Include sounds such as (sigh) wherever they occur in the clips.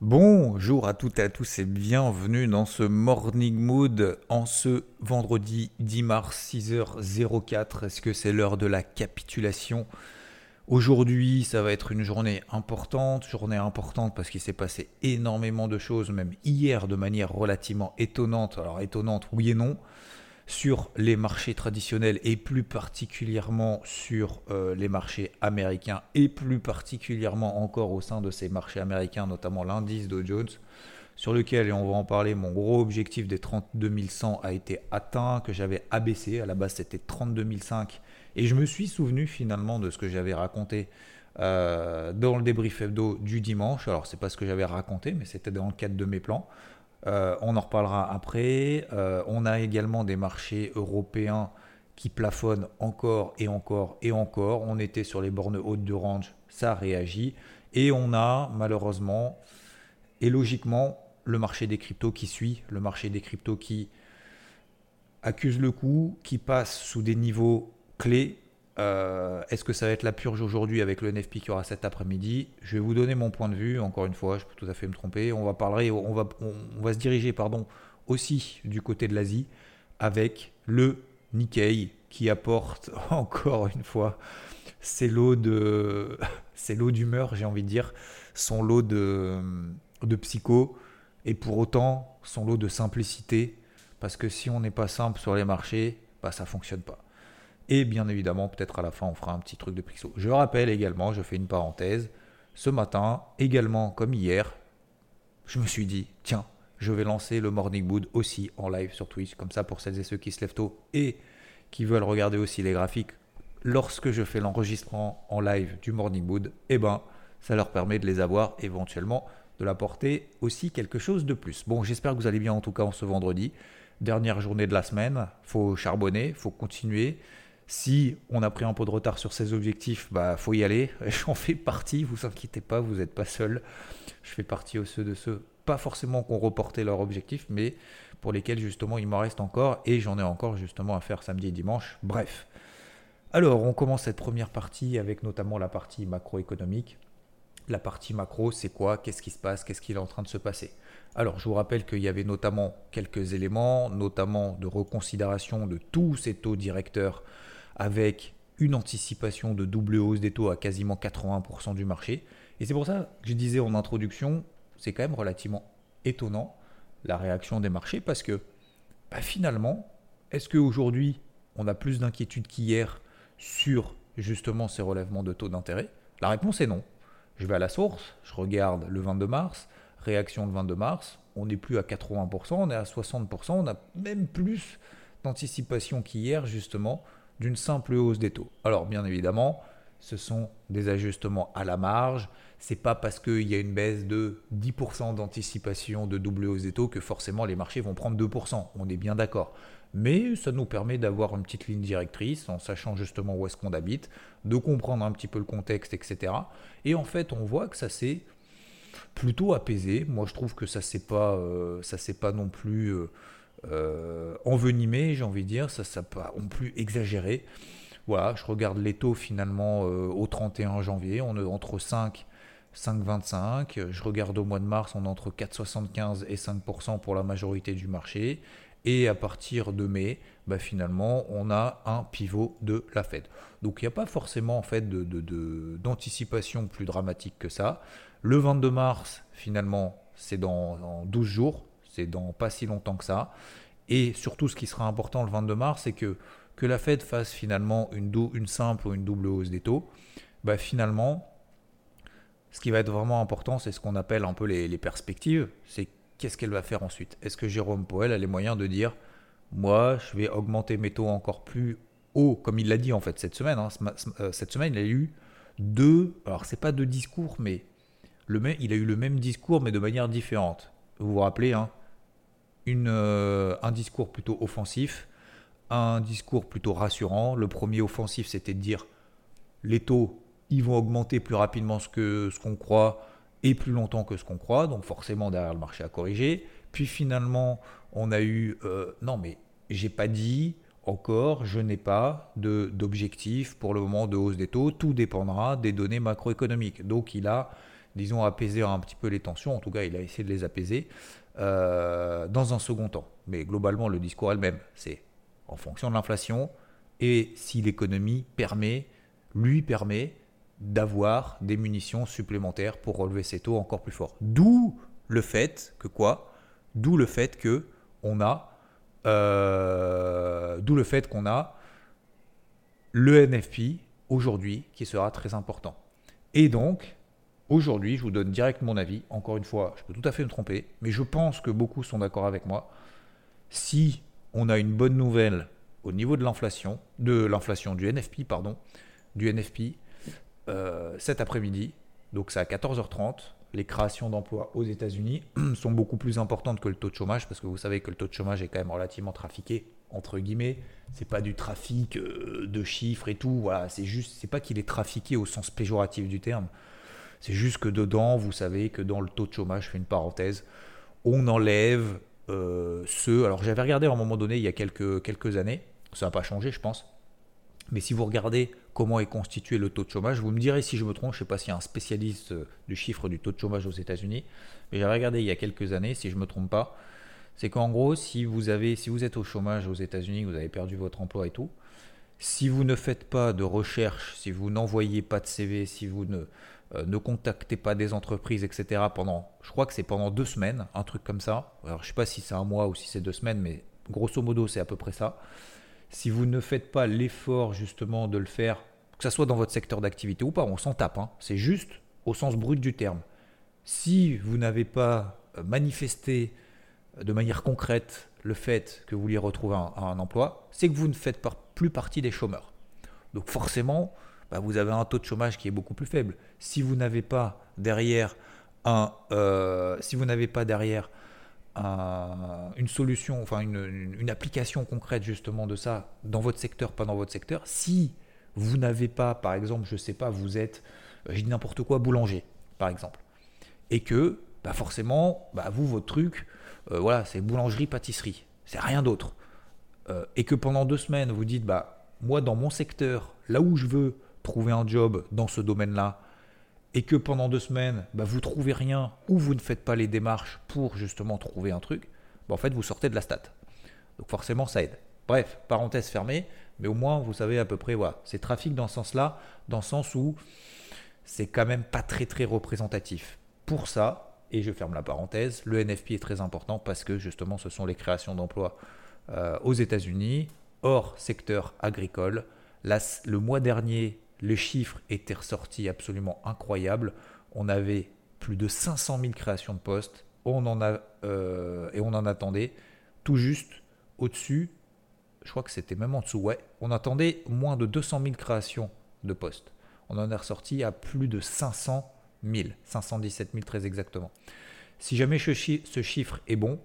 Bonjour à toutes et à tous et bienvenue dans ce Morning Mood en ce vendredi 10 mars 6h04. Est-ce que c'est l'heure de la capitulation? Aujourd'hui, ça va être une journée importante, journée importante parce qu'il s'est passé énormément de choses, même hier de manière relativement étonnante, alors étonnante oui et non, sur les marchés traditionnels et plus particulièrement sur euh, les marchés américains et plus particulièrement encore au sein de ces marchés américains, notamment l'indice Dow Jones, sur lequel, et on va en parler, mon gros objectif des 32 100 a été atteint, que j'avais abaissé, à la base c'était 32 500 et je me suis souvenu finalement de ce que j'avais raconté euh, dans le débrief hebdo du dimanche. Alors, c'est pas ce que j'avais raconté, mais c'était dans le cadre de mes plans. Euh, on en reparlera après. Euh, on a également des marchés européens qui plafonnent encore et encore et encore. On était sur les bornes hautes de range, ça réagit. Et on a malheureusement et logiquement le marché des cryptos qui suit, le marché des cryptos qui accuse le coup, qui passe sous des niveaux clé. Euh, est-ce que ça va être la purge aujourd'hui avec le NFP qui aura cet après-midi? Je vais vous donner mon point de vue. Encore une fois, je peux tout à fait me tromper. On va parler, on va, on, va se diriger, pardon, aussi du côté de l'Asie avec le Nikkei qui apporte (laughs) encore une fois ses lots de, (laughs) ses lots d'humeur, j'ai envie de dire, son lot de, de psycho et pour autant son lot de simplicité. Parce que si on n'est pas simple sur les marchés, bah ça fonctionne pas. Et bien évidemment, peut-être à la fin, on fera un petit truc de pixel. Je rappelle également, je fais une parenthèse, ce matin, également comme hier, je me suis dit, tiens, je vais lancer le Morning Mood aussi en live sur Twitch, comme ça pour celles et ceux qui se lèvent tôt et qui veulent regarder aussi les graphiques. Lorsque je fais l'enregistrement en live du Morning Mood, eh ben, ça leur permet de les avoir éventuellement, de l'apporter aussi quelque chose de plus. Bon, j'espère que vous allez bien en tout cas en ce vendredi. Dernière journée de la semaine, faut charbonner, faut continuer. Si on a pris un peu de retard sur ses objectifs, bah faut y aller. (laughs) J'en fais partie, vous inquiétez pas, vous n'êtes pas seul. Je fais partie aussi de ceux, pas forcément qu'on reportait leur objectif, mais pour lesquels justement il m'en reste encore et j'en ai encore justement à faire samedi et dimanche. Bref. Alors, on commence cette première partie avec notamment la partie macroéconomique. La partie macro, c'est quoi? Qu'est-ce qui se passe? Qu'est-ce qui est en train de se passer? Alors, je vous rappelle qu'il y avait notamment quelques éléments, notamment de reconsidération de tous ces taux directeurs avec une anticipation de double hausse des taux à quasiment 80% du marché. Et c'est pour ça que je disais en introduction, c'est quand même relativement étonnant la réaction des marchés parce que bah, finalement, est-ce qu'aujourd'hui on a plus d'inquiétude qu'hier sur justement ces relèvements de taux d'intérêt? La réponse est non. Je vais à la source, je regarde le 22 mars, réaction le 22 mars, on n'est plus à 80%, on est à 60%, on a même plus d'anticipation qu'hier justement d'une simple hausse des taux. Alors bien évidemment, ce sont des ajustements à la marge. C'est pas parce qu'il y a une baisse de 10% d'anticipation de double hausse des taux que forcément les marchés vont prendre 2%. On est bien d'accord. Mais ça nous permet d'avoir une petite ligne directrice en sachant justement où est-ce qu'on habite, de comprendre un petit peu le contexte, etc. Et en fait, on voit que ça s'est plutôt apaisé. Moi, je trouve que ça s'est pas, euh, s'est pas non plus euh, euh, envenimé, j'ai envie de dire, ça ça pas non plus exagéré. Voilà, je regarde les taux finalement euh, au 31 janvier, on est entre 5 5,25. Je regarde au mois de mars, on est entre 4,75 et 5% pour la majorité du marché. Et à partir de mai, bah finalement, on a un pivot de la Fed. Donc il n'y a pas forcément en fait d'anticipation de, de, plus dramatique que ça. Le 22 mars, finalement, c'est dans, dans 12 jours dans pas si longtemps que ça. Et surtout, ce qui sera important le 22 mars, c'est que, que la Fed fasse finalement une, simple ou une double hausse des taux. Bah, finalement, ce qui va être vraiment important, c'est ce qu'on appelle un peu les, perspectives. C'est qu'est-ce qu'elle va faire ensuite? Est-ce que Jérôme Powell a les moyens de dire moi, je vais augmenter mes taux encore plus haut, comme il l'a dit en fait cette semaine. Hein, euh, cette semaine, il a eu deux, alors c'est pas deux discours, mais il a eu le même discours, mais de manière différente. Vous vous rappelez, hein, euh, un discours plutôt offensif, un discours plutôt rassurant. Le premier offensif, c'était de dire les taux, ils vont augmenter plus rapidement que ce qu'on croit et plus longtemps que ce qu'on croit, donc forcément derrière le marché a corrigé. Puis finalement, on a eu euh, non mais j'ai pas dit encore, je n'ai pas d'objectif pour le moment de hausse des taux, tout dépendra des données macroéconomiques. Donc il a, disons, apaisé un petit peu les tensions, en tout cas il a essayé de les apaiser euh, dans un second temps. Mais globalement, le discours elle-même, c'est en fonction de l'inflation et si l'économie permet, lui permet d'avoir des munitions supplémentaires pour relever ses taux encore plus forts. D'où le fait que quoi? D'où le fait que on a, euh, d'où le fait qu'on a le NFP aujourd'hui qui sera très important. Et donc, aujourd'hui, je vous donne direct mon avis. Encore une fois, je peux tout à fait me tromper, mais je pense que beaucoup sont d'accord avec moi. Si on a une bonne nouvelle au niveau de l'inflation, de l'inflation du NFP, pardon, du NFP, euh, cet après-midi, donc c'est à 14h30, les créations d'emplois aux États-Unis (clears throat) sont beaucoup plus importantes que le taux de chômage, parce que vous savez que le taux de chômage est quand même relativement trafiqué, entre guillemets. C'est pas du trafic euh, de chiffres et tout. Voilà, c'est juste, c'est pas qu'il est trafiqué au sens péjoratif du terme. C'est juste que dedans, vous savez que dans le taux de chômage, je fais une parenthèse, on enlève euh, ceux. Alors j'avais regardé à un moment donné il y a quelques, années, ça n'a pas changé, je pense. Mais si vous regardez comment est constitué le taux de chômage. Vous me direz si je me trompe, je ne sais pas s'il y a un spécialiste euh, du chiffre du taux de chômage aux États-Unis, mais j'avais regardé il y a quelques années, si je ne me trompe pas, c'est qu'en gros, si vous, avez, si vous êtes au chômage aux États-Unis, vous avez perdu votre emploi et tout, si vous ne faites pas de recherche, si vous n'envoyez pas de CV, si vous ne, euh, ne contactez pas des entreprises, etc., pendant, je crois que c'est pendant deux semaines, un truc comme ça. Alors, je ne sais pas si c'est un mois ou si c'est deux semaines, mais grosso modo, c'est à peu près ça. Si vous ne faites pas l'effort justement de le faire que ce soit dans votre secteur d'activité ou pas, on s'en tape. Hein. C'est juste au sens brut du terme. Si vous n'avez pas euh, manifesté euh, de manière concrète le fait que vous vouliez retrouver un, emploi, c'est que vous ne faites plus partie des chômeurs. Donc forcément, bah, vous avez un taux de chômage qui est beaucoup plus faible. Si vous n'avez pas derrière un, euh, si vous n'avez pas derrière une solution, enfin une, application concrète justement de ça dans votre secteur, pas dans votre secteur, si vous n'avez pas, par exemple, je ne sais pas, vous êtes, euh, je dis n'importe quoi, boulanger, par exemple, et que bah forcément, bah vous, votre truc, euh, voilà, c'est boulangerie-pâtisserie, c'est rien d'autre. Et que pendant deux semaines, vous dites, bah, moi, dans mon secteur, là où je veux trouver un job dans ce domaine-là, et que pendant deux semaines, bah, vous trouvez rien ou vous ne faites pas les démarches pour justement trouver un truc, bah, en fait, vous sortez de la stat. Donc forcément, ça aide. Bref, parenthèse fermée, mais au moins vous savez à peu près, voilà, c'est trafic dans ce sens-là, dans le sens où c'est quand même pas très très représentatif. Pour ça, et je ferme la parenthèse, le NFP est très important parce que justement ce sont les créations d'emplois euh, aux États-Unis, hors secteur agricole. le mois dernier, les chiffres étaient ressortis absolument incroyables. On avait plus de 500 000 créations de postes on en a, euh, et on en attendait tout juste au-dessus je crois que c'était même en dessous, ouais, on attendait moins de 200 000 créations de postes. On en est ressorti à plus de 500 000, 517 000 très exactement. Si jamais ce chiffre est bon,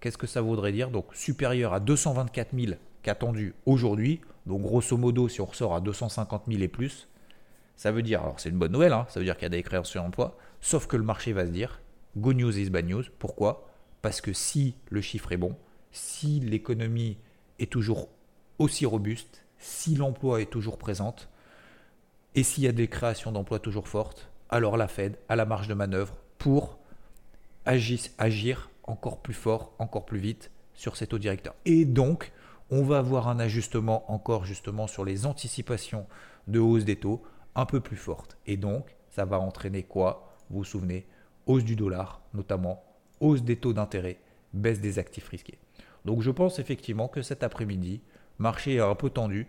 qu'est-ce que ça voudrait dire? Donc supérieur à 224 000 qu'attendu aujourd'hui, donc grosso modo si on ressort à 250 000 et plus, ça veut dire, alors c'est une bonne nouvelle, hein, ça veut dire qu'il y a des créations d'emplois, sauf que le marché va se dire, good news is bad news, pourquoi? Parce que si le chiffre est bon, si l'économie est toujours aussi robuste, si l'emploi est toujours présente, et s'il y a des créations d'emplois toujours fortes, alors la Fed a la marge de manœuvre pour agir, encore plus fort, encore plus vite sur ces taux directeurs. Et donc, on va avoir un ajustement encore justement sur les anticipations de hausse des taux un peu plus forte. Et donc, ça va entraîner quoi? Vous vous souvenez Hausse du dollar, notamment hausse des taux d'intérêt, baisse des actifs risqués. Donc je pense effectivement que cet après-midi, marché un peu tendu,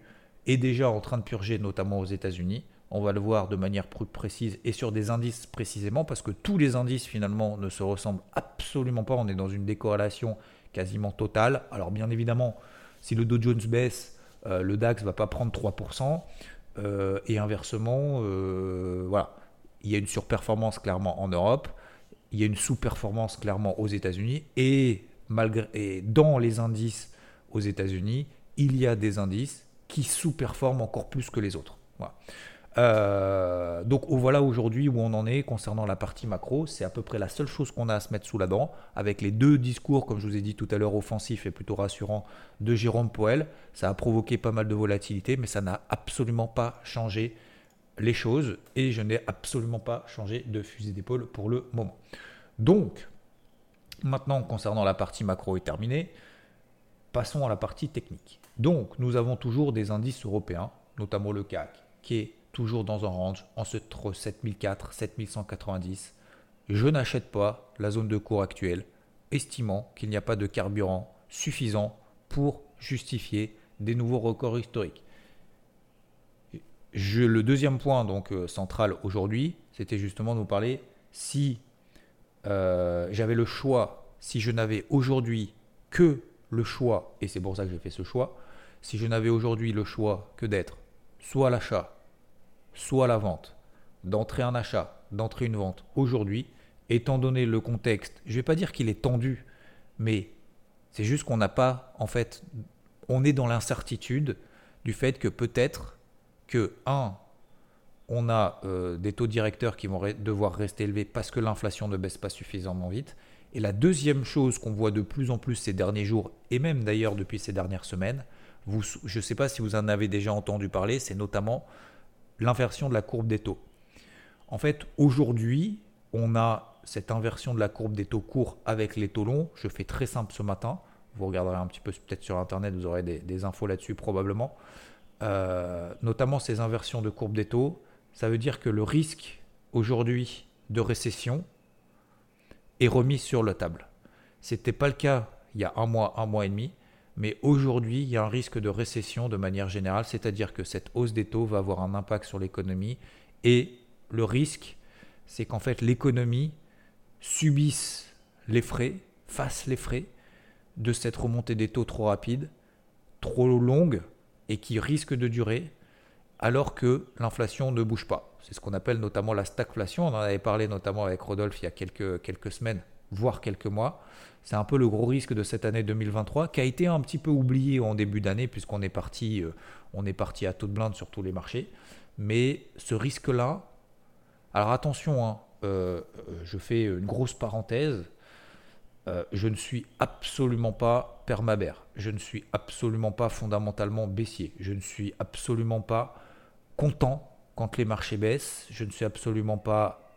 est déjà en train de purger, notamment aux États-Unis. On va le voir de manière plus précise et sur des indices précisément, parce que tous les indices finalement ne se ressemblent absolument pas. On est dans une décorrélation quasiment totale. Alors bien évidemment, si le Dow Jones baisse, euh, le DAX va pas prendre 3%. et inversement, voilà, il y a une surperformance clairement en Europe, il y a une sous-performance clairement aux États-Unis, et, et dans les indices aux États-Unis, il y a des indices qui sous-performent encore plus que les autres. Euh, donc voilà aujourd'hui où on en est concernant la partie macro. C'est à peu près la seule chose qu'on a à se mettre sous la dent. Avec les deux discours, comme je vous ai dit tout à l'heure, offensifs et plutôt rassurants de Jérôme Poel. Ça a provoqué pas mal de volatilité, mais ça n'a absolument pas changé les choses. Et je n'ai absolument pas changé de fusil d'épaule pour le moment. Donc, maintenant concernant la partie macro est terminée, passons à la partie technique. Donc, nous avons toujours des indices européens, notamment le CAC, qui est toujours dans un range entre 7004 7190. Je n'achète pas la zone de cours actuelle, estimant qu'il n'y a pas de carburant suffisant pour justifier des nouveaux records historiques. Le deuxième point donc euh, central aujourd'hui, c'était justement de vous parler si euh, j'avais le choix, si je n'avais aujourd'hui que le choix, et c'est pour ça que j'ai fait ce choix, si je n'avais aujourd'hui le choix que d'être soit à l'achat, soit la vente, d'entrer un achat, d'entrer une vente aujourd'hui, étant donné le contexte, je ne vais pas dire qu'il est tendu, mais c'est juste qu'on n'a pas, en fait, on est dans l'incertitude du fait que peut-être que, un, on a euh, des taux directeurs qui vont devoir rester élevés parce que l'inflation ne baisse pas suffisamment vite. Et la deuxième chose qu'on voit de plus en plus ces derniers jours, et même d'ailleurs depuis ces dernières semaines, je ne sais pas si vous en avez déjà entendu parler, c'est notamment l'inversion de la courbe des taux. En fait, aujourd'hui, on a cette inversion de la courbe des taux courts avec les taux longs. Je fais très simple ce matin. Vous regarderez un petit peu peut-être sur Internet, vous aurez des, infos là-dessus probablement. Euh, notamment ces inversions de courbe des taux, ça veut dire que le risque aujourd'hui de récession est remis sur la table. Ce n'était pas le cas il y a un mois, un mois et demi. Mais aujourd'hui, il y a un risque de récession de manière générale, c'est-à-dire que cette hausse des taux va avoir un impact sur l'économie. Et le risque, c'est qu'en fait l'économie subisse les frais, fasse les frais de cette remontée des taux trop rapide, trop longue et qui risque de durer alors que l'inflation ne bouge pas. C'est ce qu'on appelle notamment la stagflation. On en avait parlé notamment avec Rodolphe il y a quelques, quelques semaines, voire quelques mois. C'est un peu le gros risque de cette année 2023 qui a été un petit peu oublié en début d'année puisqu'on est parti, euh, on est parti à toute blinde sur tous les marchés. Mais ce risque-là, alors attention, hein, euh, euh, je fais une grosse parenthèse. je ne suis absolument pas permabère. Je ne suis absolument pas fondamentalement baissier. Je ne suis absolument pas content quand les marchés baissent. Je ne suis absolument pas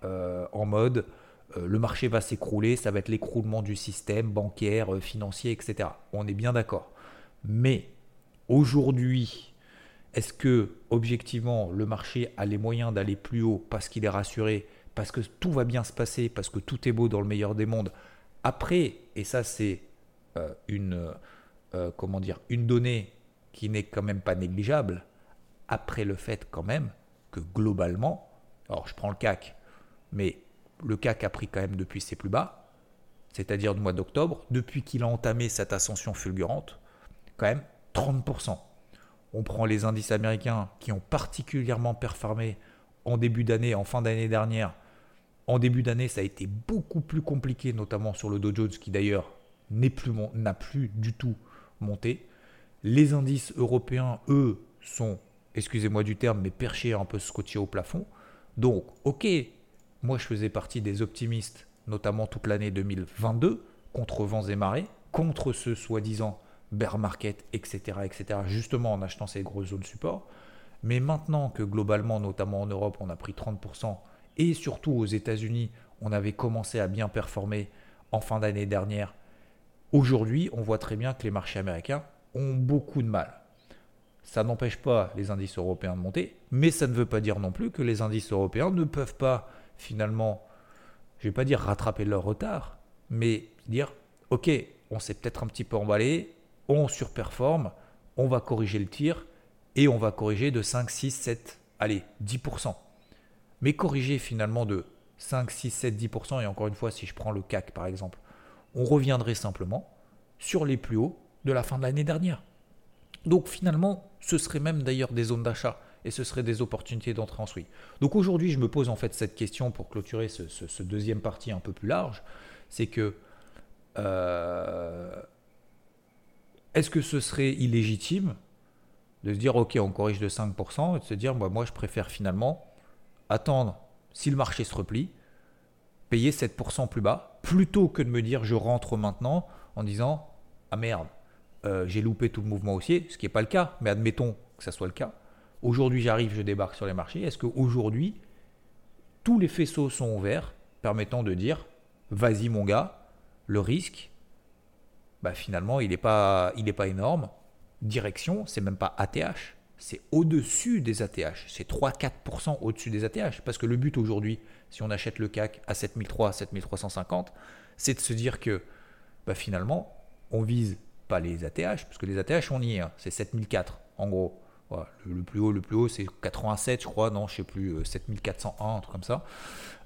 en mode le marché va s'écrouler, ça va être l'écroulement du système bancaire, euh, financier, etc. On est bien d'accord. Mais aujourd'hui, est-ce que objectivement le marché a les moyens d'aller plus haut parce qu'il est rassuré, parce que tout va bien se passer, parce que tout est beau dans le meilleur des mondes? Après, et ça c'est euh, une comment dire une donnée qui n'est quand même pas négligeable. Après le fait quand même que globalement, alors je prends le CAC, mais le CAC a pris quand même depuis ses plus bas, c'est-à-dire du mois d'octobre, depuis qu'il a entamé cette ascension fulgurante, quand même 30%. On prend les indices américains qui ont particulièrement performé en début d'année, en fin d'année dernière. En début d'année, ça a été beaucoup plus compliqué, notamment sur le Dow Jones, qui d'ailleurs n'a plus, du tout monté. Les indices européens, eux, sont, excusez-moi du terme, mais perchés un peu scotchés au plafond. Donc, ok, moi, je faisais partie des optimistes, notamment toute l'année 2022, contre vents et marées, contre ce soi-disant bear market, etc., etc., justement en achetant ces grosses zones support. Mais maintenant que globalement, notamment en Europe, on a pris 30%, et surtout aux États-Unis, on avait commencé à bien performer en fin d'année dernière, aujourd'hui, on voit très bien que les marchés américains ont beaucoup de mal. Ça n'empêche pas les indices européens de monter, mais ça ne veut pas dire non plus que les indices européens ne peuvent pas finalement, je ne vais pas dire rattraper leur retard, mais dire, ok, on s'est peut-être un petit peu emballé, on surperforme, on va corriger le tir, et on va corriger de 5, 6, 7, allez, 10%. Mais corriger finalement de 5, 6, 7, 10%, et encore une fois, si je prends le CAC par exemple, on reviendrait simplement sur les plus hauts de la fin de l'année dernière. Donc finalement, ce serait même d'ailleurs des zones d'achat. Et ce seraient des opportunités d'entrée en swing. Donc aujourd'hui, je me pose en fait cette question pour clôturer ce, deuxième partie un peu plus large, c'est que euh, est-ce que ce serait illégitime de se dire ok on corrige de 5% et de se dire bah, moi je préfère finalement attendre si le marché se replie, payer 7% plus bas, plutôt que de me dire je rentre maintenant en disant ah merde, euh, j'ai loupé tout le mouvement haussier, ce qui n'est pas le cas, mais admettons que ça soit le cas. Aujourd'hui j'arrive, je débarque sur les marchés. Est-ce qu'aujourd'hui, tous les faisceaux sont ouverts, permettant de dire vas-y mon gars, le risque, bah, finalement il n'est pas, pas énorme. Direction, c'est même pas ATH, c'est au-dessus des ATH. C'est 3-4% au-dessus des ATH. Parce que le but aujourd'hui, si on achète le CAC à 7003, 7350, c'est de se dire que bah, finalement, on vise pas les ATH, parce que les ATH, on y est, hein. c'est 7004 en gros. Le, plus haut, le plus haut, c'est 87, je crois, non, je sais plus, 7401, euh, un truc comme ça.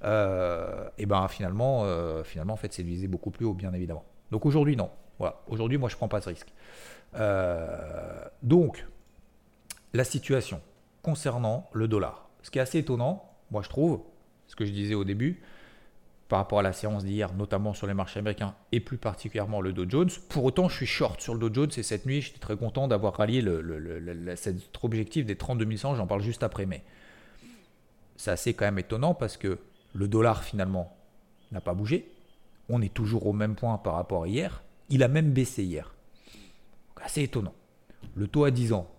Euh, et ben finalement, euh, finalement, en fait, c'est viser beaucoup plus haut, bien évidemment. Donc aujourd'hui, non. Voilà, aujourd'hui, moi, je prends pas ce risque. donc, la situation concernant le dollar. Ce qui est assez étonnant, moi je trouve, ce que je disais au début, par rapport à la séance d'hier, notamment sur les marchés américains et plus particulièrement le Dow Jones. Pour autant, je suis short sur le Dow Jones et cette nuit, j'étais très content d'avoir rallié cet objectif des 32 100. J'en parle juste après, mais c'est assez quand même étonnant parce que le dollar finalement n'a pas bougé. On est toujours au même point par rapport à hier. Il a même baissé hier. assez étonnant. Le taux à 10 ans,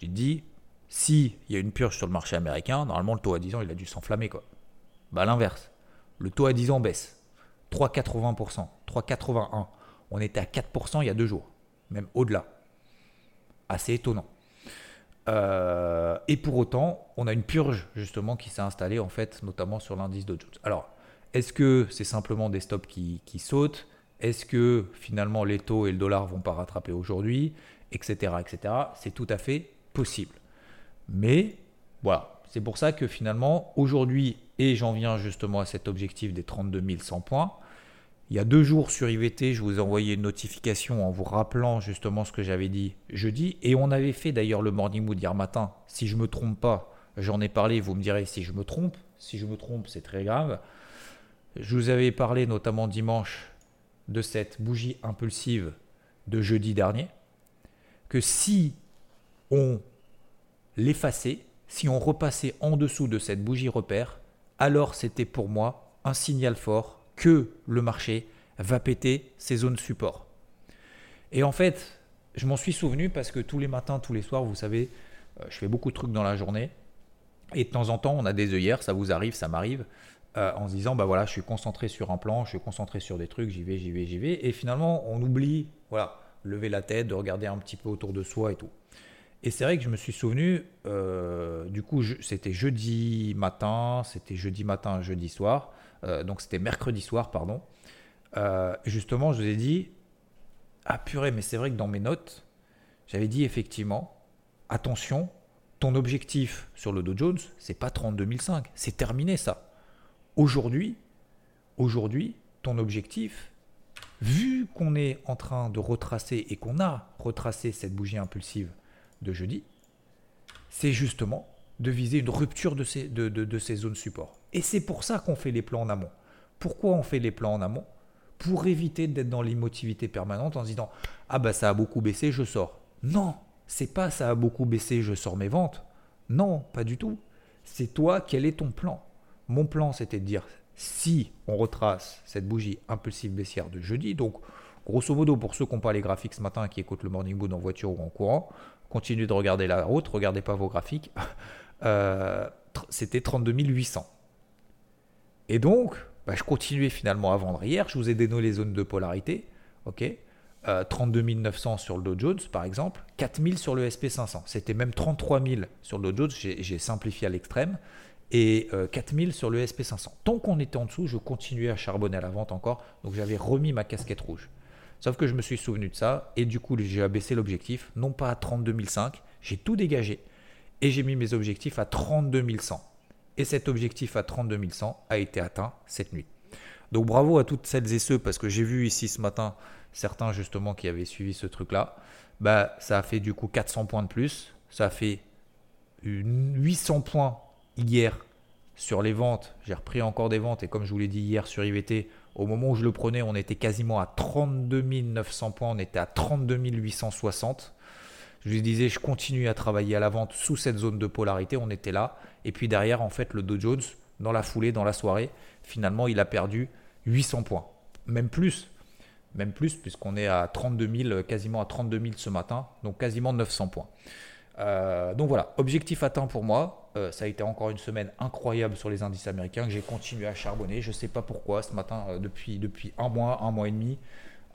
j'ai dit, si il y a une purge sur le marché américain, normalement le taux à 10 ans, il a dû s'enflammer. quoi. Bah l'inverse. Le taux à 10 ans baisse. 3,80%, 3,81. On était à 4% il y a deux jours, même au-delà. Assez étonnant. Euh, et pour autant, on a une purge justement qui s'est installée en fait, notamment sur l'indice Dow Jones. Alors, est-ce que c'est simplement des stops qui, qui sautent? Est-ce que finalement les taux et le dollar vont pas rattraper aujourd'hui? Etc. etc. C'est tout à fait possible. Mais voilà, c'est pour ça que finalement, aujourd'hui, et j'en viens justement à cet objectif des 32 100 points, il y a deux jours sur IVT, je vous ai envoyé une notification en vous rappelant justement ce que j'avais dit jeudi. Et on avait fait d'ailleurs le morning mood hier matin. Si je ne me trompe pas, j'en ai parlé, vous me direz si je me trompe. Si je me trompe, c'est très grave. Je vous avais parlé notamment dimanche de cette bougie impulsive de jeudi dernier. Que si on l'effaçait, si on repassait en dessous de cette bougie repère, alors c'était pour moi un signal fort que le marché va péter ses zones support. Et en fait, je m'en suis souvenu parce que tous les matins, tous les soirs, vous savez, euh, je fais beaucoup de trucs dans la journée. Et de temps en temps, on a des œillères, ça vous arrive, ça m'arrive, euh, en se disant, bah voilà, je suis concentré sur un plan, je suis concentré sur des trucs, j'y vais, j'y vais, j'y vais. Et finalement, on oublie, voilà, lever la tête, de regarder un petit peu autour de soi et tout. Et c'est vrai que je me suis souvenu, euh, du coup, c'était jeudi matin, c'était jeudi matin, jeudi soir, euh, donc c'était mercredi soir, pardon. Euh, justement, je vous ai dit, ah purée, mais c'est vrai que dans mes notes, j'avais dit effectivement, attention, ton objectif sur le Dow Jones, c'est pas 32 c'est terminé ça. Aujourd'hui, aujourd'hui, ton objectif, vu qu'on est en train de retracer et qu'on a retracé cette bougie impulsive de jeudi, c'est justement de viser une rupture de ces, de, ces zones support. Et c'est pour ça qu'on fait les plans en amont. Pourquoi on fait les plans en amont? Pour éviter d'être dans l'immotivité permanente en se disant Ah bah ça a beaucoup baissé, je sors. Non, c'est pas ça a beaucoup baissé, je sors mes ventes. Non, pas du tout. C'est toi, quel est ton plan? Mon plan, c'était de dire si on retrace cette bougie impulsive baissière de jeudi, donc grosso modo pour ceux qui n'ont pas les graphiques ce matin qui écoutent le Morning Mood en voiture ou en courant, continuez de regarder la route, regardez pas vos graphiques. (laughs) Euh, c'était 32 800. Et donc, bah, je continuais finalement à vendre hier. Je vous ai donné les zones de polarité. ok? 32 euh, 900 sur le Dow Jones, par exemple, 4000 sur le SP500. C'était même 33 000 sur le Dow Jones, j'ai simplifié à l'extrême, et 4000 euh, sur le SP500. Tant qu'on était en dessous, je continuais à charbonner à la vente encore, donc j'avais remis ma casquette rouge. Sauf que je me suis souvenu de ça et du coup j'ai abaissé l'objectif, non pas à 32 500, j'ai tout dégagé et j'ai mis mes objectifs à 32 100. Et cet objectif à 32 100 a été atteint cette nuit. Donc bravo à toutes celles et ceux, parce que j'ai vu ici ce matin certains justement qui avaient suivi ce truc-là. Bah, ça a fait du coup 400 points de plus, ça a fait 800 points hier sur les ventes. J'ai repris encore des ventes et comme je vous l'ai dit hier sur IVT, au moment où je le prenais, on était quasiment à 32 900 points, on était à 32 860. Je lui disais, je continue à travailler à la vente sous cette zone de polarité, on était là. Et puis derrière, en fait, le Dow Jones, dans la foulée, dans la soirée, finalement, il a perdu 800 points. Même plus, même plus, puisqu'on est à 32 000, quasiment à 32 000 ce matin, donc quasiment 900 points. Euh, donc voilà, objectif atteint pour moi. Euh, ça a été encore une semaine incroyable sur les indices américains que j'ai continué à charbonner. Je ne sais pas pourquoi ce matin, euh, depuis, un mois, un mois et demi,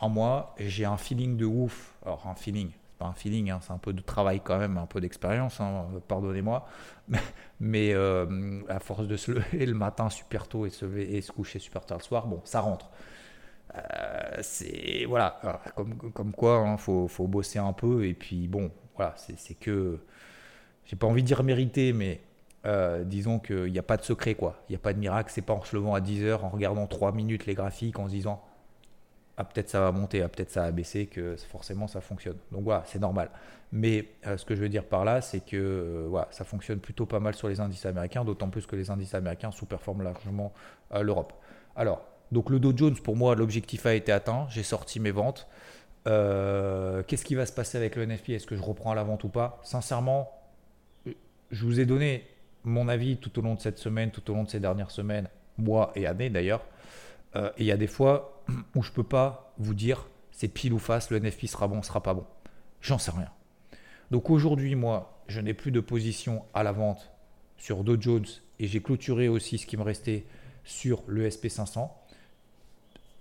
un mois, j'ai un feeling de ouf. Alors un feeling, c'est pas un feeling, hein, c'est un peu de travail quand même, un peu d'expérience, hein, pardonnez-moi. (laughs) Mais, à force de se lever le matin super tôt et se, coucher super tard le soir, bon, ça rentre. c'est voilà, comme, quoi, hein, faut bosser un peu et puis bon, voilà, c'est que, j'ai pas envie de dire mérité, mais euh, disons qu'il n'y a pas de secret, quoi. Il n'y a pas de miracle. C'est pas en se levant à 10 heures, en regardant 3 minutes les graphiques, en se disant ah, peut-être ça va monter, ah, peut-être ça va baisser, que forcément ça fonctionne. Donc voilà, c'est normal. Mais euh, ce que je veux dire par là, c'est que euh, ça fonctionne plutôt pas mal sur les indices américains, d'autant plus que les indices américains sous-performent largement l'Europe. Alors, donc le Dow Jones, pour moi, l'objectif a été atteint. J'ai sorti mes ventes. Euh, qu'est-ce qui va se passer avec le NFP Est-ce que je reprends à la vente ou pas? Sincèrement, je vous ai donné mon avis tout au long de cette semaine, tout au long de ces dernières semaines, mois et années d'ailleurs. Euh, et il y a des fois (clears throat) où je ne peux pas vous dire c'est pile ou face, le NFP sera bon, sera pas bon. J'en sais rien. Donc aujourd'hui, moi, je n'ai plus de position à la vente sur Dow Jones et j'ai clôturé aussi ce qui me restait sur le SP500.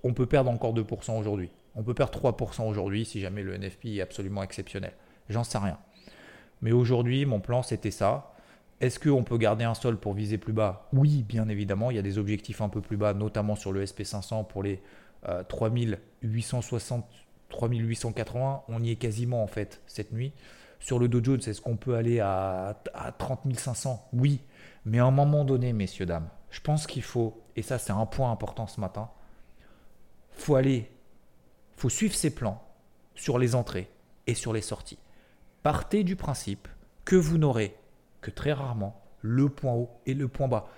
On peut perdre encore 2% aujourd'hui. On peut perdre 3% aujourd'hui si jamais le NFP est absolument exceptionnel. J'en sais rien. Mais aujourd'hui, mon plan, c'était ça. Est-ce qu'on peut garder un sol pour viser plus bas? Oui, bien évidemment. Il y a des objectifs un peu plus bas, notamment sur le SP500 pour les 3860, euh, 3880. On y est quasiment en fait cette nuit. Sur le Dow Jones, est-ce qu'on peut aller à, à 30 500 Oui. Mais à un moment donné, messieurs, dames, je pense qu'il faut, et ça c'est un point important ce matin, faut aller faut suivre ses plans sur les entrées et sur les sorties. Partez du principe que vous n'aurez que très rarement le point haut et le point bas.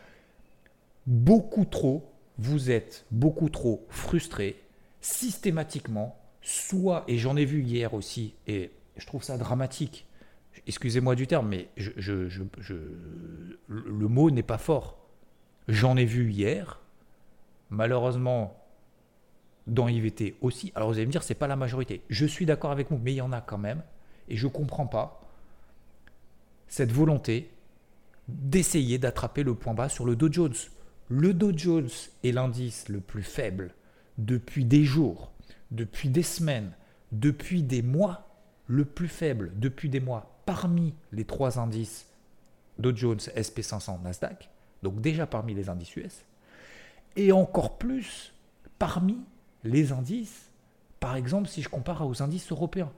Beaucoup trop, vous êtes beaucoup trop frustré systématiquement, soit, et j'en ai vu hier aussi, et je trouve ça dramatique, excusez-moi du terme, mais le mot n'est pas fort. J'en ai vu hier, malheureusement, dans IVT aussi. Alors vous allez me dire, c'est pas la majorité. Je suis d'accord avec vous, mais il y en a quand même. Et je ne comprends pas cette volonté d'essayer d'attraper le point bas sur le Dow Jones. Le Dow Jones est l'indice le plus faible depuis des jours, depuis des semaines, depuis des mois, le plus faible depuis des mois parmi les trois indices Dow Jones, SP500, Nasdaq, donc déjà parmi les indices US, et encore plus parmi les indices, par exemple, si je compare aux indices européens,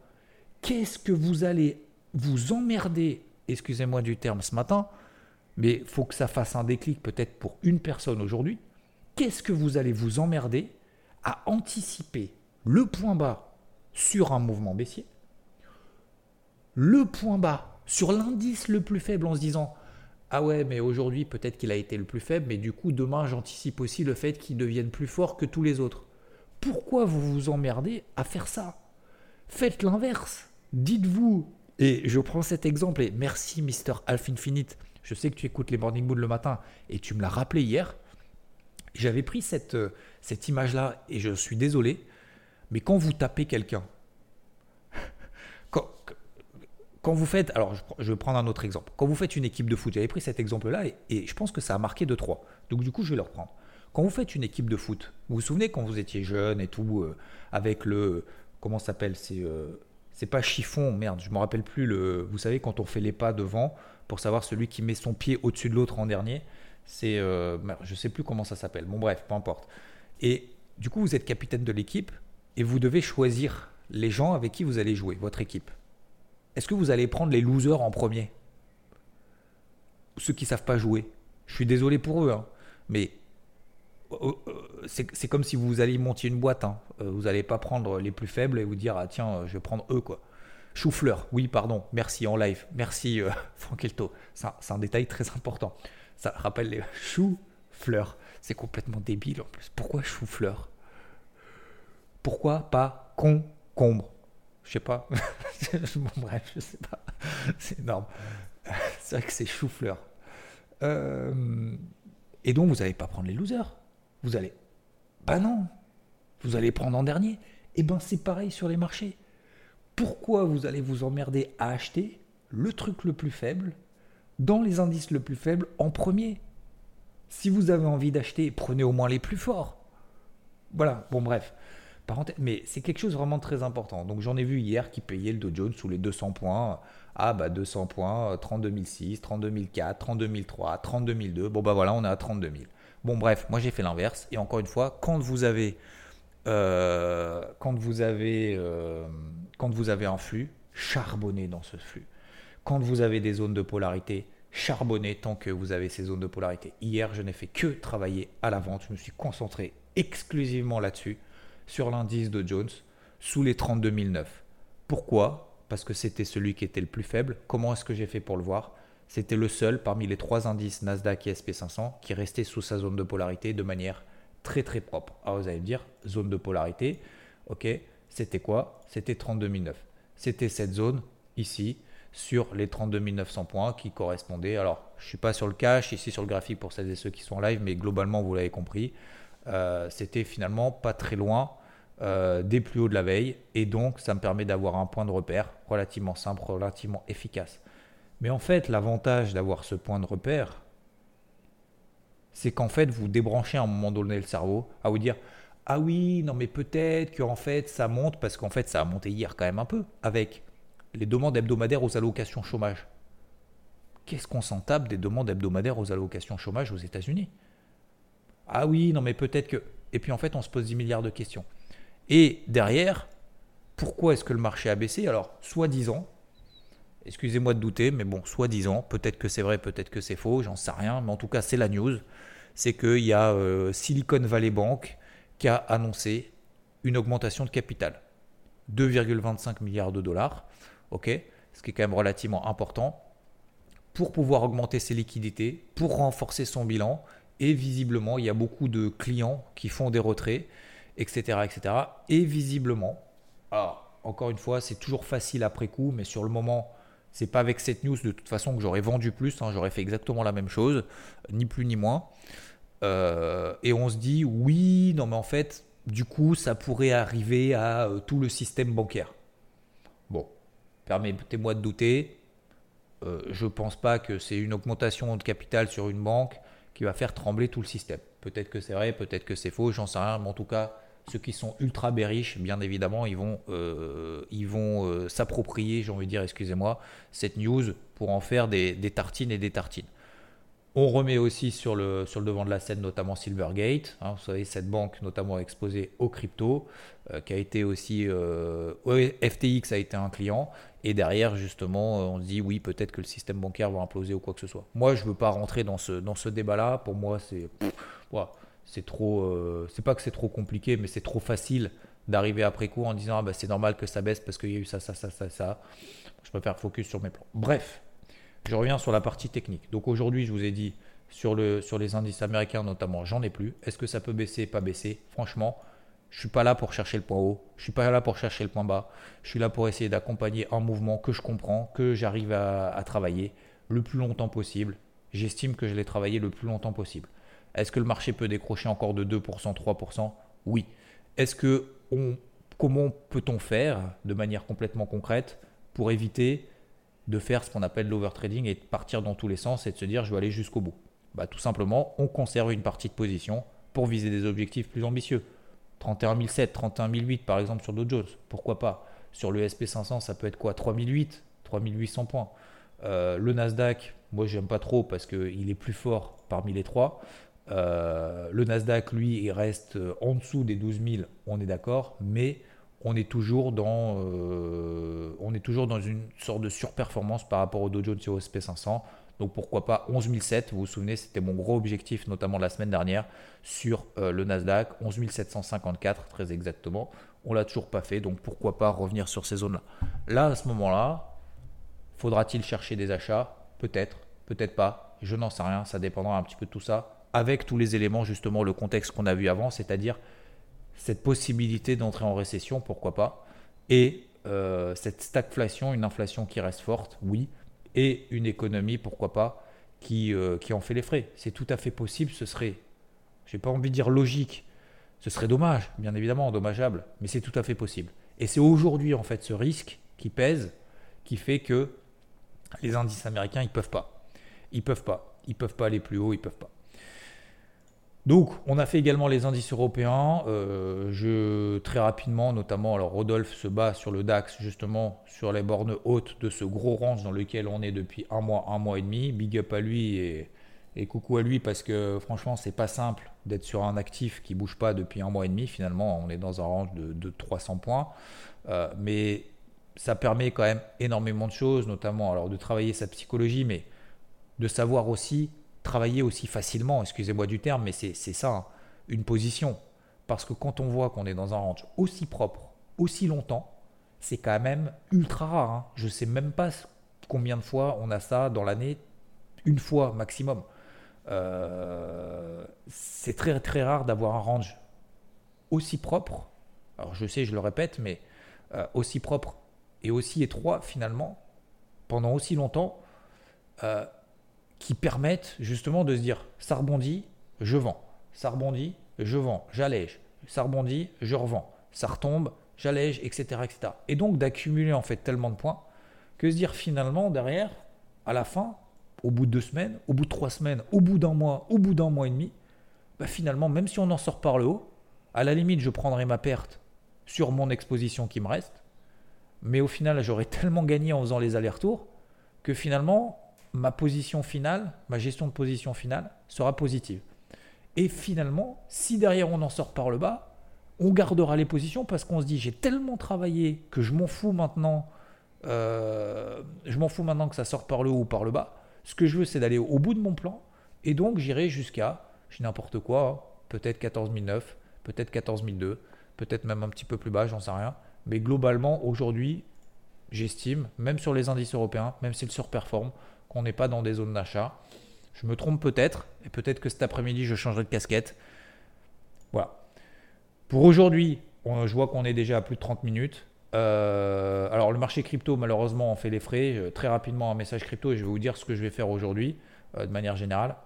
qu'est-ce que vous allez vous emmerder, excusez-moi du terme ce matin, mais il faut que ça fasse un déclic peut-être pour une personne aujourd'hui, qu'est-ce que vous allez vous emmerder à anticiper le point bas sur un mouvement baissier, le point bas sur l'indice le plus faible en se disant ah ouais mais aujourd'hui peut-être qu'il a été le plus faible mais du coup demain j'anticipe aussi le fait qu'il devienne plus fort que tous les autres. Pourquoi vous vous emmerdez à faire ça? Faites l'inverse. Dites-vous, et je prends cet exemple, et merci Mister Alpha Infinite, je sais que tu écoutes les Morning Mood le matin, et tu me l'as rappelé hier. J'avais pris cette, euh, cette image-là, et je suis désolé, mais quand vous tapez quelqu'un, (laughs) quand, quand, vous faites, alors je, vais prendre un autre exemple, quand vous faites une équipe de foot, j'avais pris cet exemple-là, et, et je pense que ça a marqué de 3. Donc du coup, je vais le reprendre. Quand vous faites une équipe de foot, vous vous souvenez quand vous étiez jeune et tout, euh, avec le. Comment s'appelle C'est euh, c'est pas chiffon, merde, je me rappelle plus. Le, vous savez, quand on fait les pas devant, pour savoir celui qui met son pied au-dessus de l'autre en dernier, c'est. Euh, je sais plus comment ça s'appelle. Bon, bref, peu importe. Et du coup, vous êtes capitaine de l'équipe et vous devez choisir les gens avec qui vous allez jouer, votre équipe. Est-ce que vous allez prendre les losers en premier? Ceux qui savent pas jouer. Je suis désolé pour eux, hein, mais c'est comme si vous alliez monter une boîte. Hein. Euh, vous n'allez pas prendre les plus faibles et vous dire ah tiens je vais prendre eux quoi. Chou-fleur, oui, pardon, merci en live, merci euh, (laughs) Frankelto. C'est un détail très important. Ça rappelle les (laughs) chou-fleur. C'est complètement débile en plus. Pourquoi chou-fleur? Pourquoi pas concombre? Je sais pas. (laughs) bref, je sais pas. C'est énorme. C'est vrai que c'est chou-fleur. Euh, et donc, vous n'allez pas prendre les losers. Vous allez. Bah non. Vous allez prendre en dernier. Et eh ben, c'est pareil sur les marchés. Pourquoi vous allez vous emmerder à acheter le truc le plus faible dans les indices le plus faibles en premier? Si vous avez envie d'acheter, prenez au moins les plus forts. Voilà, bon bref. Parenthèse, mais c'est quelque chose vraiment très important. Donc j'en ai vu hier qui payait le Dow Jones sous les 200 points. Ah bah 200 points, 30 2006, 30 2004, 30 2003, 30 2002. Bon bah voilà, on est à 32 000. Bon bref, moi j'ai fait l'inverse. Et encore une fois, quand vous avez, euh, quand vous avez, euh, quand un flux, charbonnez dans ce flux. Quand vous avez des zones de polarité, charbonnez tant que vous avez ces zones de polarité. Hier, je n'ai fait que travailler à la vente. Je me suis concentré exclusivement là-dessus, sur l'indice de Jones, sous les 32 009. Pourquoi? Parce que c'était celui qui était le plus faible. Comment est-ce que j'ai fait pour le voir? C'était le seul parmi les trois indices Nasdaq et SP500 qui restait sous sa zone de polarité de manière très très propre. Alors vous allez me dire, zone de polarité, ok, c'était quoi? C'était 32 009. C'était cette zone ici sur les 32 900 points qui correspondaient. Alors, je ne suis pas sur le cash, ici sur le graphique pour celles et ceux qui sont en live, mais globalement, vous l'avez compris, euh, c'était finalement pas très loin euh, des plus hauts de la veille. Et donc, ça me permet d'avoir un point de repère relativement simple, relativement efficace. Mais en fait, l'avantage d'avoir ce point de repère, c'est qu'en fait, vous débranchez à un moment donné le cerveau à vous dire Ah oui, non, mais peut-être qu'en fait, ça monte, parce qu'en fait, ça a monté hier quand même un peu, avec les demandes hebdomadaires aux allocations chômage. Qu'est-ce qu'on s'en tape des demandes hebdomadaires aux allocations chômage aux États-Unis Ah oui, non, mais peut-être que. Et puis en fait, on se pose 10 milliards de questions. Et derrière, pourquoi est-ce que le marché a baissé? Alors, soi-disant, excusez-moi de douter, mais bon, soi-disant, peut-être que c'est vrai, peut-être que c'est faux, j'en sais rien, mais en tout cas, c'est la news. C'est qu'il y a euh, Silicon Valley Bank qui a annoncé une augmentation de capital. 2,25 milliards de dollars, ok? Ce qui est quand même relativement important, pour pouvoir augmenter ses liquidités, pour renforcer son bilan. Et visiblement, il y a beaucoup de clients qui font des retraits etc., etc. Et visiblement, alors encore une fois, c'est toujours facile après coup, mais sur le moment, c'est pas avec cette news de toute façon que j'aurais vendu plus, hein, j'aurais fait exactement la même chose, ni plus ni moins. Euh, et on se dit, oui, non mais en fait, du coup, ça pourrait arriver à euh, tout le système bancaire. Bon, permettez-moi de douter. Euh, je ne pense pas que c'est une augmentation de capital sur une banque qui va faire trembler tout le système. Peut-être que c'est vrai, peut-être que c'est faux, j'en sais rien, mais en tout cas, ceux qui sont ultra bearish, bien évidemment, ils vont, euh, ils vont euh, s'approprier, j'ai envie de dire, excusez-moi, cette news pour en faire des, tartines et des tartines. On remet aussi sur le, sur le devant de la scène notamment Silvergate, hein, vous savez, cette banque notamment exposée aux crypto, euh, qui a été aussi, FTX a été un client, et derrière justement on se dit oui peut-être que le système bancaire va imploser ou quoi que ce soit. Moi je ne veux pas rentrer dans ce, dans ce débat-là, pour moi c'est c'est trop, euh, pas que c'est trop compliqué, mais c'est trop facile d'arriver après coup en disant ah bah, c'est normal que ça baisse parce qu'il y a eu ça, ça, ça, ça, ça. Je préfère focus sur mes plans. Bref, je reviens sur la partie technique. Donc aujourd'hui, je vous ai dit sur, le, sur les indices américains notamment, j'en ai plus. Est-ce que ça peut baisser, pas baisser? Franchement, je suis pas là pour chercher le point haut, je suis pas là pour chercher le point bas. Je suis là pour essayer d'accompagner un mouvement que je comprends, que j'arrive à travailler le plus longtemps possible. J'estime que je l'ai travaillé le plus longtemps possible. Est-ce que le marché peut décrocher encore de 2%, 3% Oui. Est-ce que comment peut-on faire de manière complètement concrète pour éviter de faire ce qu'on appelle l'overtrading et de partir dans tous les sens et de se dire je vais aller jusqu'au bout? Bah, Tout simplement, on conserve une partie de position pour viser des objectifs plus ambitieux. 31 007, 31 008 par exemple sur Dow Jones, pourquoi pas? Sur le SP500, ça peut être quoi? 3008, 3800 points. Euh, le Nasdaq, moi j'aime pas trop parce qu'il est plus fort parmi les trois. Euh, le Nasdaq, lui, il reste en dessous des 12 000, on est d'accord, mais on est, toujours dans, euh, on est toujours dans une sorte de surperformance par rapport au Dow Jones et au SP500. Donc pourquoi pas 11 007, vous vous souvenez, c'était mon gros objectif, notamment la semaine dernière, sur euh, le Nasdaq, 11 754 très exactement. On l'a toujours pas fait, donc pourquoi pas revenir sur ces zones-là. Là, à ce moment-là, faudra-t-il chercher des achats? Peut-être, peut-être pas. Je n'en sais rien, ça dépendra un petit peu de tout ça. Avec tous les éléments, justement, le contexte qu'on a vu avant, c'est-à-dire cette possibilité d'entrer en récession, pourquoi pas, et euh, cette stagflation, une inflation qui reste forte, oui, et une économie, pourquoi pas, qui, euh, qui en fait les frais. C'est tout à fait possible, ce serait, j'ai pas envie de dire logique, ce serait dommage, bien évidemment, dommageable, mais c'est tout à fait possible. Et c'est aujourd'hui, en fait, ce risque qui pèse, qui fait que les indices américains, ils peuvent pas. Ils peuvent pas. Ils peuvent pas aller plus haut, ils peuvent pas. Donc, on a fait également les indices européens. Euh, très rapidement, notamment, alors Rodolphe se bat sur le DAX, justement, sur les bornes hautes de ce gros range dans lequel on est depuis un mois, un mois et demi. Big up à lui et, coucou à lui parce que franchement, c'est pas simple d'être sur un actif qui bouge pas depuis un mois et demi. Finalement, on est dans un range de, 300 points. Euh, mais ça permet quand même énormément de choses, notamment alors de travailler sa psychologie, mais de savoir aussi travailler aussi facilement, excusez-moi du terme, mais c'est ça, hein, une position. Parce que quand on voit qu'on est dans un range aussi propre, aussi longtemps, c'est quand même ultra rare. Hein. Je sais même pas combien de fois on a ça dans l'année, une fois maximum. Euh, c'est très très rare d'avoir un range aussi propre. Alors je sais, je le répète, mais euh, aussi propre et aussi étroit finalement, pendant aussi longtemps. Euh, qui permettent justement de se dire ça rebondit, je vends, ça rebondit, je vends, j'allège, ça rebondit, je revends, ça retombe, j'allège, etc., etc. Et donc d'accumuler en fait tellement de points que se dire finalement derrière, à la fin, au bout de deux semaines, au bout de trois semaines, au bout d'un mois, au bout d'un mois et demi, bah finalement, même si on en sort par le haut, à la limite, je prendrai ma perte sur mon exposition qui me reste, mais au final, j'aurais (laughs) tellement gagné en faisant les allers-retours que finalement, ma position finale, ma gestion de position finale sera positive. Et finalement, si derrière on en sort par le bas, on gardera les positions parce qu'on se dit j'ai tellement travaillé que je m'en fous maintenant, euh, je m'en fous maintenant que ça sorte par le haut ou par le bas. Ce que je veux, c'est d'aller au bout de mon plan et donc j'irai jusqu'à, je n'importe quoi, peut-être 14 009, peut-être 14 002, peut-être même un petit peu plus bas, j'en sais rien. Mais globalement, aujourd'hui, j'estime, même sur les indices européens, même s'ils surperforment, qu'on n'est pas dans des zones d'achat. Je me trompe peut-être, et peut-être que cet après-midi, je changerai de casquette. Voilà. Pour aujourd'hui, je vois qu'on est déjà à plus de 30 minutes. Euh, alors le marché crypto, malheureusement, en fait les frais. très rapidement, un message crypto et je vais vous dire ce que je vais faire aujourd'hui, euh, de manière générale.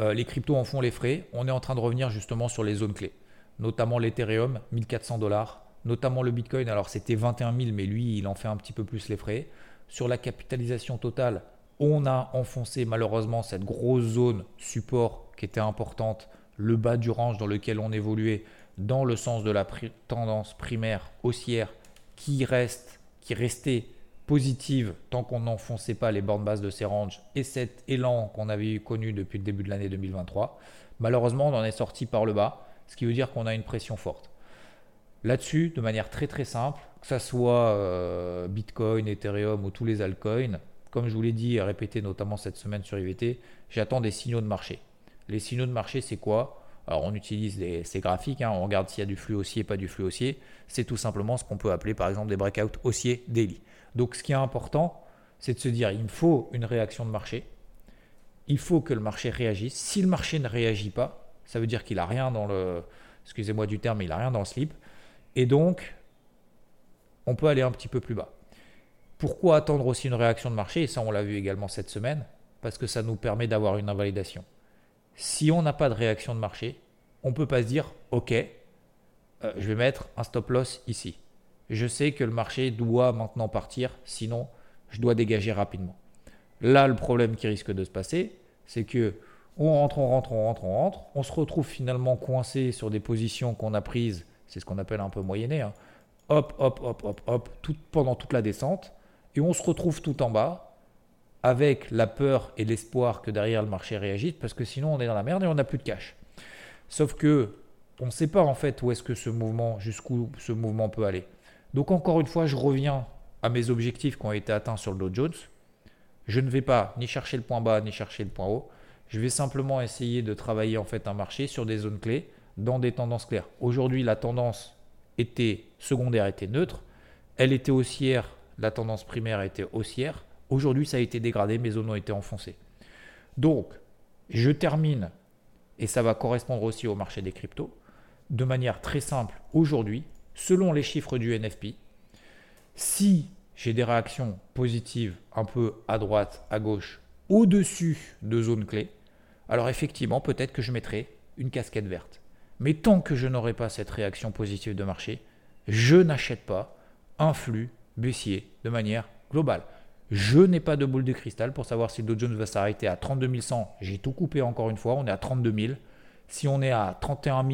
Euh, les cryptos en font les frais. On est en train de revenir justement sur les zones clés, notamment l'Ethereum, 1400 dollars, notamment le Bitcoin. Alors c'était 21 000, mais lui, il en fait un petit peu plus les frais. Sur la capitalisation totale, on a enfoncé malheureusement cette grosse zone support qui était importante, le bas du range dans lequel on évoluait dans le sens de la tendance primaire haussière qui reste, qui restait positive tant qu'on n'enfonçait pas les bornes basses de ces ranges et cet élan qu'on avait connu depuis le début de l'année 2023. Malheureusement, on en est sorti par le bas, ce qui veut dire qu'on a une pression forte. Là-dessus, de manière très très simple, que ce soit euh, Bitcoin, Ethereum ou tous les altcoins, comme je vous l'ai dit et répété notamment cette semaine sur IVT, j'attends des signaux de marché. Les signaux de marché, c'est quoi? Alors on utilise ces graphiques, hein, on regarde s'il y a du flux haussier, pas du flux haussier. C'est tout simplement ce qu'on peut appeler par exemple des breakouts haussiers daily. Donc ce qui est important, c'est de se dire, il me faut une réaction de marché. Il faut que le marché réagisse. Si le marché ne réagit pas, ça veut dire qu'il n'a rien dans le, excusez-moi du terme, il n'a rien dans le slip. Et donc, on peut aller un petit peu plus bas. Pourquoi attendre aussi une réaction de marché Et ça, on l'a vu également cette semaine, parce que ça nous permet d'avoir une invalidation. Si on n'a pas de réaction de marché, on ne peut pas se dire, OK, euh, je vais mettre un stop loss ici. Je sais que le marché doit maintenant partir, sinon je dois dégager rapidement. Là, le problème qui risque de se passer, c'est que on rentre, on rentre, on rentre, on rentre, on se retrouve finalement coincé sur des positions qu'on a prises, c'est ce qu'on appelle un peu moyenné, hein. hop, hop, hop, hop, hop, pendant toute la descente et on se retrouve tout en bas avec la peur et l'espoir que derrière le marché réagisse parce que sinon on est dans la merde et on n'a plus de cash. Sauf que on ne sait pas en fait où est-ce que ce mouvement, jusqu'où ce mouvement peut aller. Donc encore une fois, je reviens à mes objectifs qui ont été atteints sur le Dow Jones. Je ne vais pas ni chercher le point bas ni chercher le point haut. Je vais simplement essayer de travailler en fait un marché sur des zones clés dans des tendances claires. Aujourd'hui, la tendance était secondaire était neutre, elle était haussière, la tendance primaire était haussière. Aujourd'hui, ça a été dégradé, mes zones ont été enfoncées. Donc, je termine, et ça va correspondre aussi au marché des cryptos, de manière très simple aujourd'hui, selon les chiffres du NFP, si j'ai des réactions positives un peu à droite, à gauche, au-dessus de zones clés, alors effectivement, peut-être que je mettrai une casquette verte. Mais tant que je n'aurai pas cette réaction positive de marché, je n'achète pas un flux baissier de manière globale. Je n'ai pas de boule de cristal pour savoir si Dow Jones va s'arrêter à 32 100. J'ai tout coupé encore une fois, on est à 32 000. Si on est à 31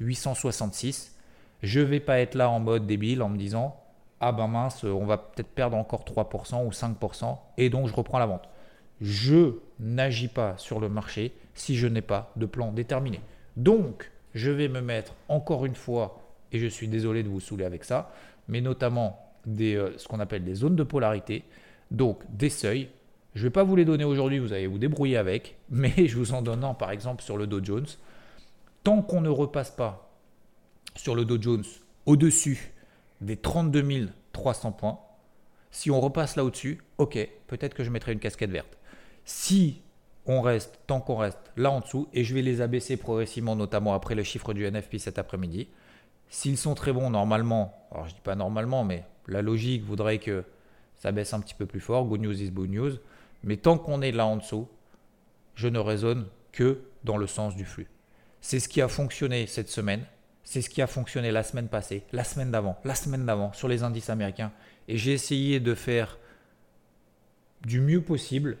866, je ne vais pas être là en mode débile en me disant ah ben mince, on va peut-être perdre encore 3% ou 5% et donc je reprends la vente. Je n'agis pas sur le marché si je n'ai pas de plan déterminé. Donc, je vais me mettre encore une fois, et je suis désolé de vous saouler avec ça, mais notamment euh, ce qu'on appelle des zones de polarité, donc des seuils. Je ne vais pas vous les donner aujourd'hui, vous allez vous débrouiller avec, mais (laughs) je vous en donne un par exemple sur le Dow Jones. Tant qu'on ne repasse pas sur le Dow Jones au-dessus des 32 300 points, si on repasse là au-dessus, ok, peut-être que je mettrai une casquette verte. Si on reste, tant qu'on reste là en dessous, et je vais les abaisser progressivement, notamment après le chiffre du NFP cet après-midi, s'ils sont très bons normalement, alors je dis pas normalement, mais la logique voudrait que ça baisse un petit peu plus fort, good news is good news, mais tant qu'on est là en dessous, je ne raisonne que dans le sens du flux. C'est ce qui a fonctionné cette semaine, c'est ce qui a fonctionné la semaine passée, la semaine d'avant, la semaine d'avant sur les indices américains. Et j'ai essayé de faire du mieux possible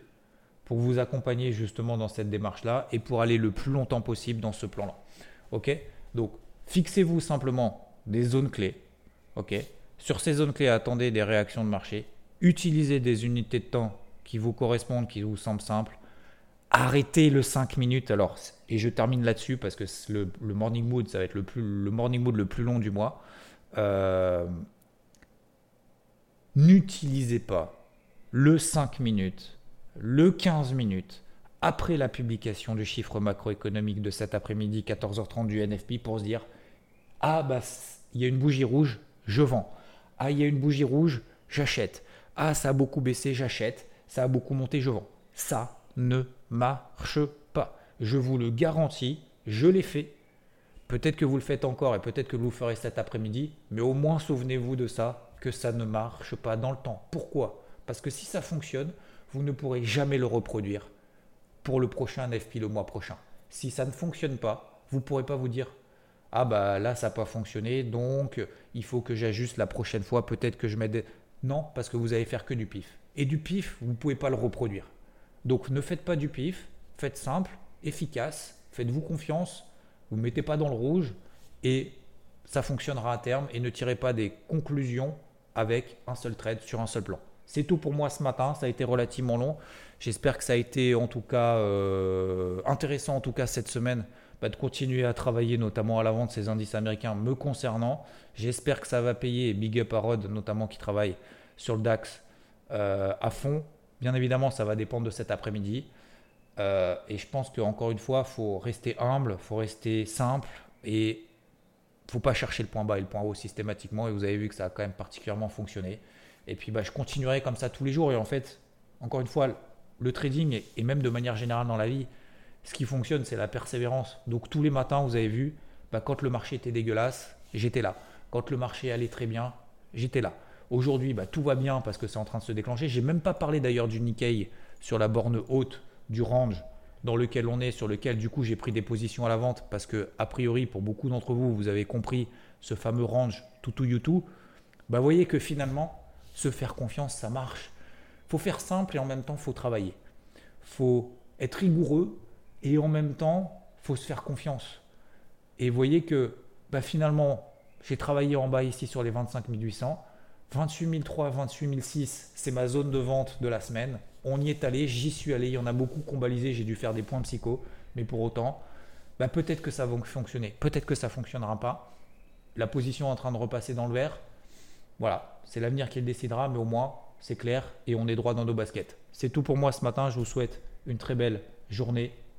pour vous accompagner justement dans cette démarche-là et pour aller le plus longtemps possible dans ce plan-là. Ok? Donc, fixez-vous simplement des zones clés. Ok? Sur ces zones clés, attendez des réactions de marché. Utilisez des unités de temps qui vous correspondent, qui vous semblent simples. Arrêtez le 5 minutes. Alors, et je termine là-dessus parce que le, morning mood, ça va être le, morning mood le plus long du mois. Euh, n'utilisez pas le 5 minutes, le 15 minutes après la publication du chiffre macroéconomique de cet après-midi, 14h30 du NFP, pour se dire Ah, bah, il y a une bougie rouge, je vends. Ah, il y a une bougie rouge, j'achète. Ah, ça a beaucoup baissé, j'achète. Ça a beaucoup monté, je vends. Ça ne marche pas. Je vous le garantis, je l'ai fait. Peut-être que vous le faites encore et peut-être que vous le ferez cet après-midi, mais au moins souvenez-vous de ça, que ça ne marche pas dans le temps. Pourquoi? Parce que si ça fonctionne, vous ne pourrez jamais le reproduire pour le prochain NFP le mois prochain. Si ça ne fonctionne pas, vous ne pourrez pas vous dire ah bah là ça n'a pas fonctionné, donc il faut que j'ajuste la prochaine fois, peut-être que je mette des... Non, parce que vous allez faire que du pif. Et du pif, vous ne pouvez pas le reproduire. Donc ne faites pas du pif, faites simple, efficace, faites-vous confiance, vous ne mettez pas dans le rouge et ça fonctionnera à terme et ne tirez pas des conclusions avec un seul trade sur un seul plan. C'est tout pour moi ce matin, ça a été relativement long. J'espère que ça a été en tout cas euh, intéressant en tout cas cette semaine de continuer à travailler notamment à la vente ces indices américains me concernant. J'espère que ça va payer. Big up à Rod notamment qui travaille sur le DAX euh, à fond. Bien évidemment, ça va dépendre de cet après-midi. Euh, et je pense qu'encore une fois, il faut rester humble, il faut rester simple et il ne faut pas chercher le point bas et le point haut systématiquement. Et vous avez vu que ça a quand même particulièrement fonctionné. Et puis bah, je continuerai comme ça tous les jours. Et en fait, encore une fois, le trading et même de manière générale dans la vie, ce qui fonctionne, c'est la persévérance. Donc tous les matins, vous avez vu, bah, quand le marché était dégueulasse, j'étais là. Quand le marché allait très bien, j'étais là. Aujourd'hui, bah, tout va bien parce que c'est en train de se déclencher. J'ai même pas parlé d'ailleurs du Nikkei sur la borne haute du range dans lequel on est, sur lequel du coup j'ai pris des positions à la vente parce que a priori pour beaucoup d'entre vous, vous avez compris ce fameux range tout tout tout. Bah voyez que finalement se faire confiance, ça marche. Faut faire simple et en même temps faut travailler. Faut être rigoureux et en même temps faut se faire confiance. Et voyez que bah, finalement j'ai travaillé en bas ici sur les 25 800 28 003, 28 006, c'est ma zone de vente de la semaine. On y est allé, j'y suis allé. Il y en a beaucoup qui j'ai dû faire des points psycho. Mais pour autant, bah peut-être que ça va fonctionner, peut-être que ça ne fonctionnera pas. La position est en train de repasser dans le vert. Voilà, c'est l'avenir qui le décidera, mais au moins, c'est clair et on est droit dans nos baskets. C'est tout pour moi ce matin. Je vous souhaite une très belle journée